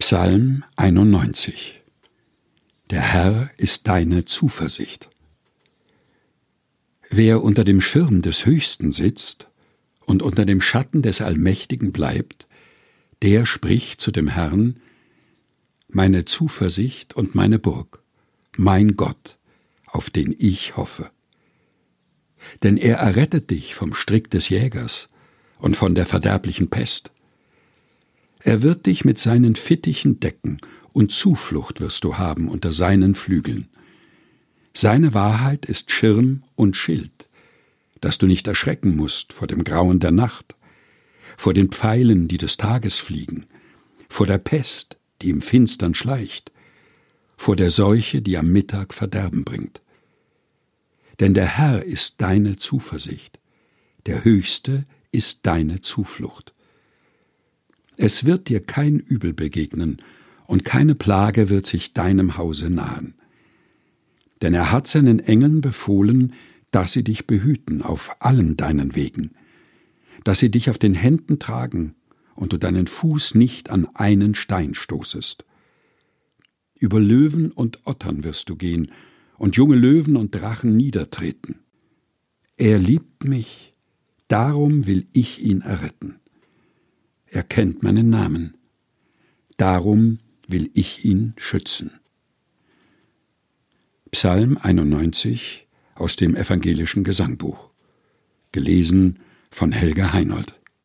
Psalm 91 Der Herr ist deine Zuversicht. Wer unter dem Schirm des Höchsten sitzt und unter dem Schatten des Allmächtigen bleibt, der spricht zu dem Herrn, meine Zuversicht und meine Burg, mein Gott, auf den ich hoffe. Denn er errettet dich vom Strick des Jägers und von der verderblichen Pest. Er wird dich mit seinen Fittichen decken, und Zuflucht wirst du haben unter seinen Flügeln. Seine Wahrheit ist Schirm und Schild, dass du nicht erschrecken musst vor dem Grauen der Nacht, vor den Pfeilen, die des Tages fliegen, vor der Pest, die im Finstern schleicht, vor der Seuche, die am Mittag Verderben bringt. Denn der Herr ist deine Zuversicht, der Höchste ist deine Zuflucht. Es wird dir kein Übel begegnen, und keine Plage wird sich deinem Hause nahen. Denn er hat seinen Engeln befohlen, dass sie dich behüten auf allen deinen Wegen, dass sie dich auf den Händen tragen und du deinen Fuß nicht an einen Stein stoßest. Über Löwen und Ottern wirst du gehen und junge Löwen und Drachen niedertreten. Er liebt mich, darum will ich ihn erretten. Er kennt meinen Namen. Darum will ich ihn schützen. Psalm 91 aus dem evangelischen Gesangbuch. Gelesen von Helga Heinold.